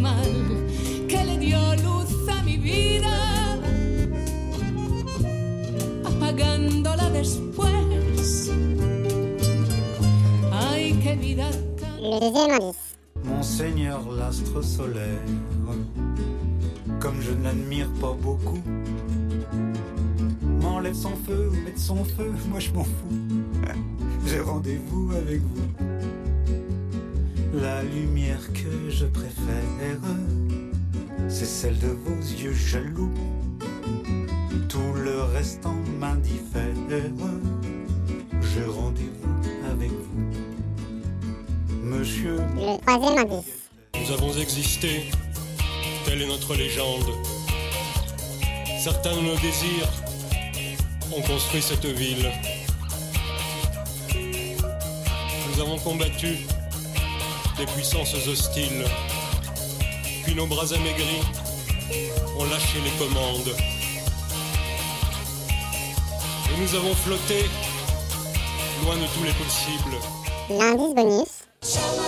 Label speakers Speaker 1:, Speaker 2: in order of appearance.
Speaker 1: mal, que le dio luz a mi vida, apagándola después. Ay, qué vida tan...
Speaker 2: Monseigneur l'astre solaire, comme je n'admire pas beaucoup, m'enlève son feu ou mette son feu, moi je m'en fous. J'ai rendez-vous avec vous. La lumière que je préfère, c'est celle de vos yeux jaloux. Tout le restant m'indiffère. J'ai rendez-vous avec vous. Monsieur
Speaker 3: Le troisième indice.
Speaker 4: Nous avons existé, telle est notre légende. Certains de nos désirs ont construit cette ville. Nous avons combattu des puissances hostiles, puis nos bras amaigris ont lâché les commandes. Et nous avons flotté loin de tous les possibles.
Speaker 3: L'indice bonus.